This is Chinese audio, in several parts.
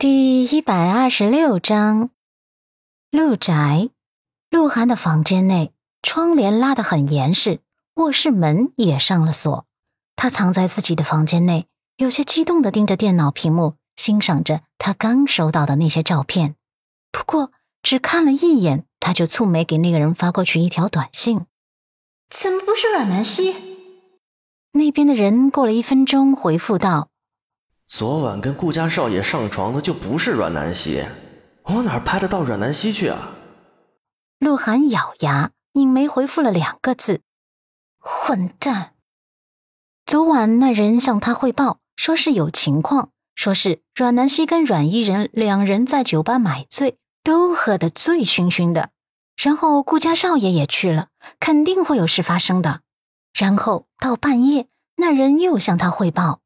第一百二十六章，陆宅。鹿晗的房间内，窗帘拉得很严实，卧室门也上了锁。他藏在自己的房间内，有些激动地盯着电脑屏幕，欣赏着他刚收到的那些照片。不过，只看了一眼，他就蹙眉给那个人发过去一条短信：“怎么不是阮南希？”那边的人过了一分钟回复道：“昨晚跟顾家少爷上床的就不是阮南希，我哪拍得到阮南希去啊？”鹿晗咬牙，拧眉回复了两个字：“混蛋！”昨晚那人向他汇报，说是有情况，说是阮南希跟阮依人两人在酒吧买醉，都喝得醉醺醺的。然后顾家少爷也去了，肯定会有事发生的。然后到半夜，那人又向他汇报，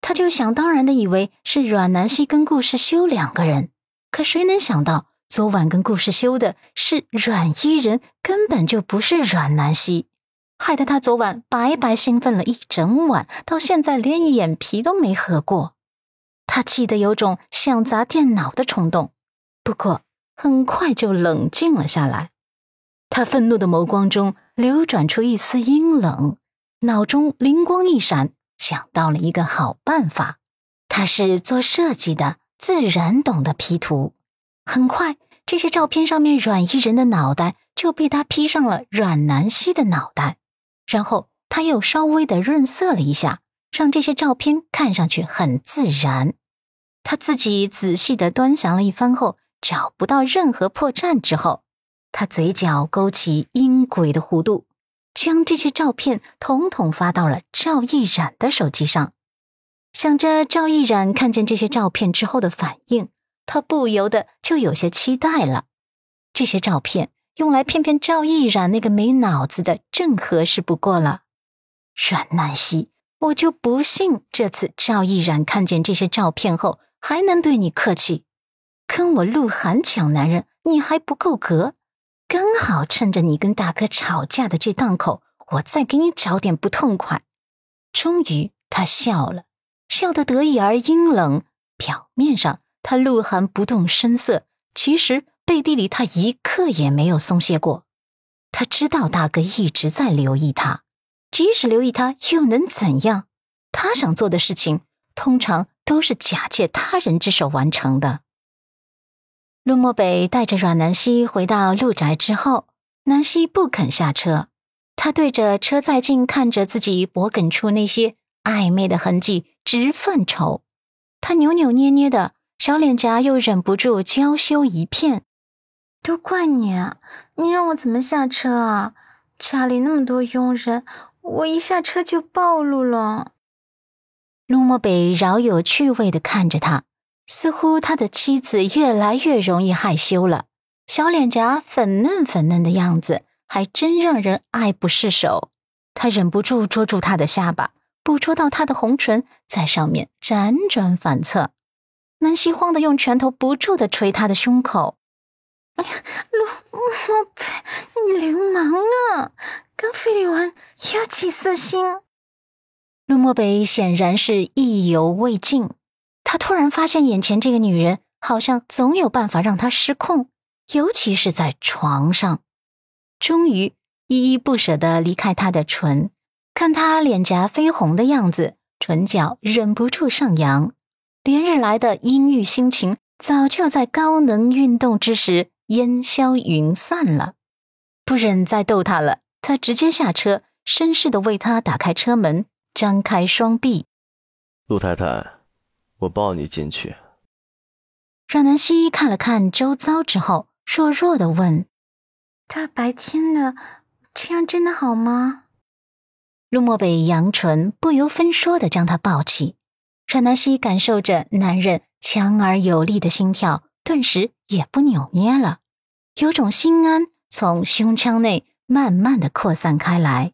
他就想当然的以为是阮南希跟顾世修两个人，可谁能想到？昨晚跟顾世修的是阮伊人，根本就不是阮南希，害得他昨晚白白兴奋了一整晚，到现在连眼皮都没合过。他气得有种想砸电脑的冲动，不过很快就冷静了下来。他愤怒的眸光中流转出一丝阴冷，脑中灵光一闪，想到了一个好办法。他是做设计的，自然懂得 P 图。很快，这些照片上面阮伊人的脑袋就被他 P 上了阮南希的脑袋，然后他又稍微的润色了一下，让这些照片看上去很自然。他自己仔细的端详了一番后，找不到任何破绽之后，他嘴角勾起阴诡的弧度，将这些照片统统发到了赵毅然的手机上，想着赵毅然看见这些照片之后的反应。他不由得就有些期待了。这些照片用来骗骗赵毅然那个没脑子的，正合适不过了。阮南希，我就不信这次赵毅然看见这些照片后还能对你客气。跟我鹿晗抢男人，你还不够格。刚好趁着你跟大哥吵架的这档口，我再给你找点不痛快。终于，他笑了，笑得得意而阴冷，表面上。他鹿晗不动声色，其实背地里他一刻也没有松懈过。他知道大哥一直在留意他，即使留意他又能怎样？他想做的事情，通常都是假借他人之手完成的。陆漠北带着阮南希回到陆宅之后，南希不肯下车，他对着车载镜看着自己脖颈处那些暧昧的痕迹，直犯愁。他扭扭捏捏的。小脸颊又忍不住娇羞一片，都怪你，你让我怎么下车啊？家里那么多佣人，我一下车就暴露了。陆漠北饶有趣味的看着他，似乎他的妻子越来越容易害羞了。小脸颊粉嫩粉嫩的样子，还真让人爱不释手。他忍不住捉住他的下巴，捕捉到他的红唇在上面辗转反侧。南希慌的用拳头不住的捶他的胸口。哎呀，陆漠北，你流氓啊！刚飞理完又起色心。陆漠北显然是意犹未尽，他突然发现眼前这个女人好像总有办法让他失控，尤其是在床上。终于依依不舍的离开他的唇，看他脸颊绯红的样子，唇角忍不住上扬。连日来的阴郁心情，早就在高能运动之时烟消云散了。不忍再逗他了，他直接下车，绅士的为他打开车门，张开双臂。陆太太，我抱你进去。阮南希看了看周遭之后，弱弱的问：“大白天的，这样真的好吗？”陆漠北扬唇，不由分说的将他抱起。阮南希感受着男人强而有力的心跳，顿时也不扭捏了，有种心安从胸腔内慢慢的扩散开来。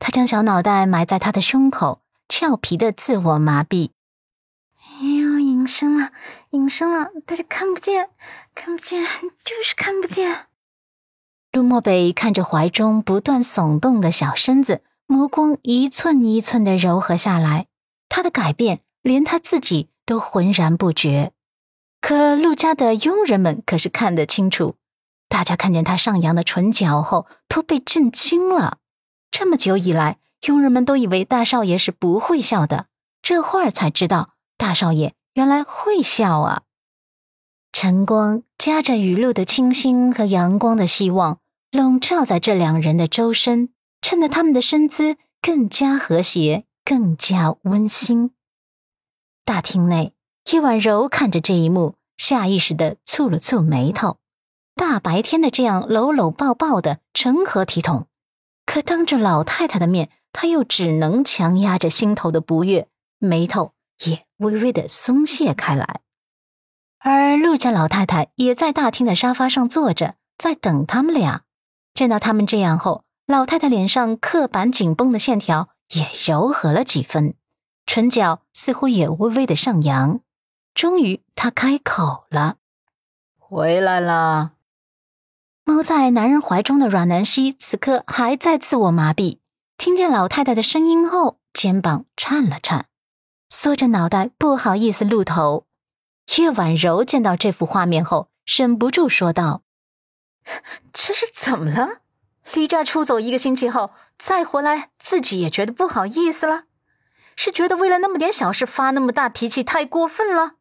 他将小脑袋埋在他的胸口，俏皮的自我麻痹。隐身了，隐身了，大家看不见，看不见，就是看不见。陆漠北看着怀中不断耸动的小身子，眸光一寸一寸的柔和下来，他的改变。连他自己都浑然不觉。可陆家的佣人们可是看得清楚，大家看见他上扬的唇角后，都被震惊了。这么久以来，佣人们都以为大少爷是不会笑的，这会儿才知道大少爷原来会笑啊！晨光夹着雨露的清新和阳光的希望，笼罩在这两人的周身，衬得他们的身姿更加和谐，更加温馨。大厅内，叶婉柔看着这一幕，下意识的蹙了蹙眉头。大白天的这样搂搂抱抱的，成何体统？可当着老太太的面，他又只能强压着心头的不悦，眉头也微微的松懈开来。而陆家老太太也在大厅的沙发上坐着，在等他们俩。见到他们这样后，老太太脸上刻板紧绷的线条也柔和了几分，唇角似乎也微微的上扬。终于，她开口了：“回来了。”猫在男人怀中的阮南希此刻还在自我麻痹，听见老太太的声音后，肩膀颤了颤，缩着脑袋，不好意思露头。叶婉柔见到这幅画面后，忍不住说道：“这是怎么了？离家出走一个星期后再回来，自己也觉得不好意思了？是觉得为了那么点小事发那么大脾气太过分了？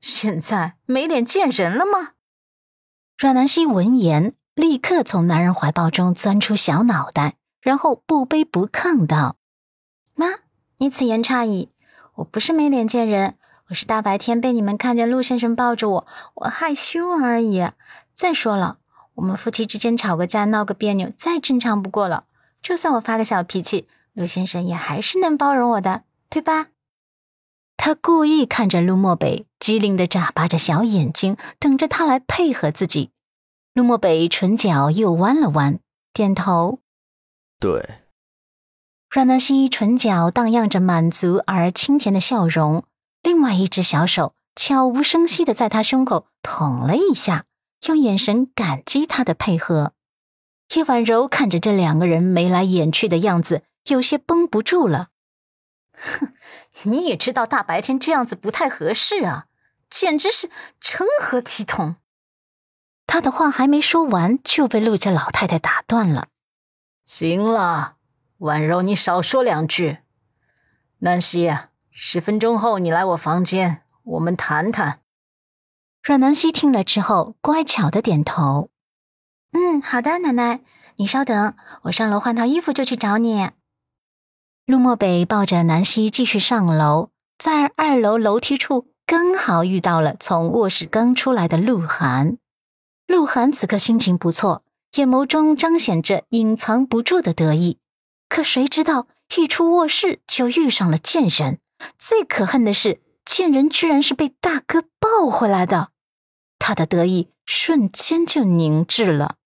现在没脸见人了吗？”阮南希闻言。立刻从男人怀抱中钻出小脑袋，然后不卑不亢道：“妈，你此言差矣。我不是没脸见人，我是大白天被你们看见陆先生抱着我，我害羞而已。再说了，我们夫妻之间吵个架、闹个别扭，再正常不过了。就算我发个小脾气，陆先生也还是能包容我的，对吧？”他故意看着陆漠北，机灵的眨巴着小眼睛，等着他来配合自己。陆漠北唇角又弯了弯，点头。对。阮南希唇角荡漾着满足而清甜的笑容，另外一只小手悄无声息的在他胸口捅了一下，用眼神感激他的配合。叶婉柔看着这两个人眉来眼去的样子，有些绷不住了。哼，你也知道大白天这样子不太合适啊，简直是成何体统！他的话还没说完，就被陆家老太太打断了。行了，婉柔，你少说两句。南希，十分钟后你来我房间，我们谈谈。阮南希听了之后，乖巧的点头。嗯，好的，奶奶，你稍等，我上楼换套衣服就去找你。陆漠北抱着南希继续上楼，在二楼楼梯处刚好遇到了从卧室刚出来的鹿晗。鹿晗此刻心情不错，眼眸中彰显着隐藏不住的得意。可谁知道，一出卧室就遇上了贱人。最可恨的是，贱人居然是被大哥抱回来的。他的得意瞬间就凝滞了。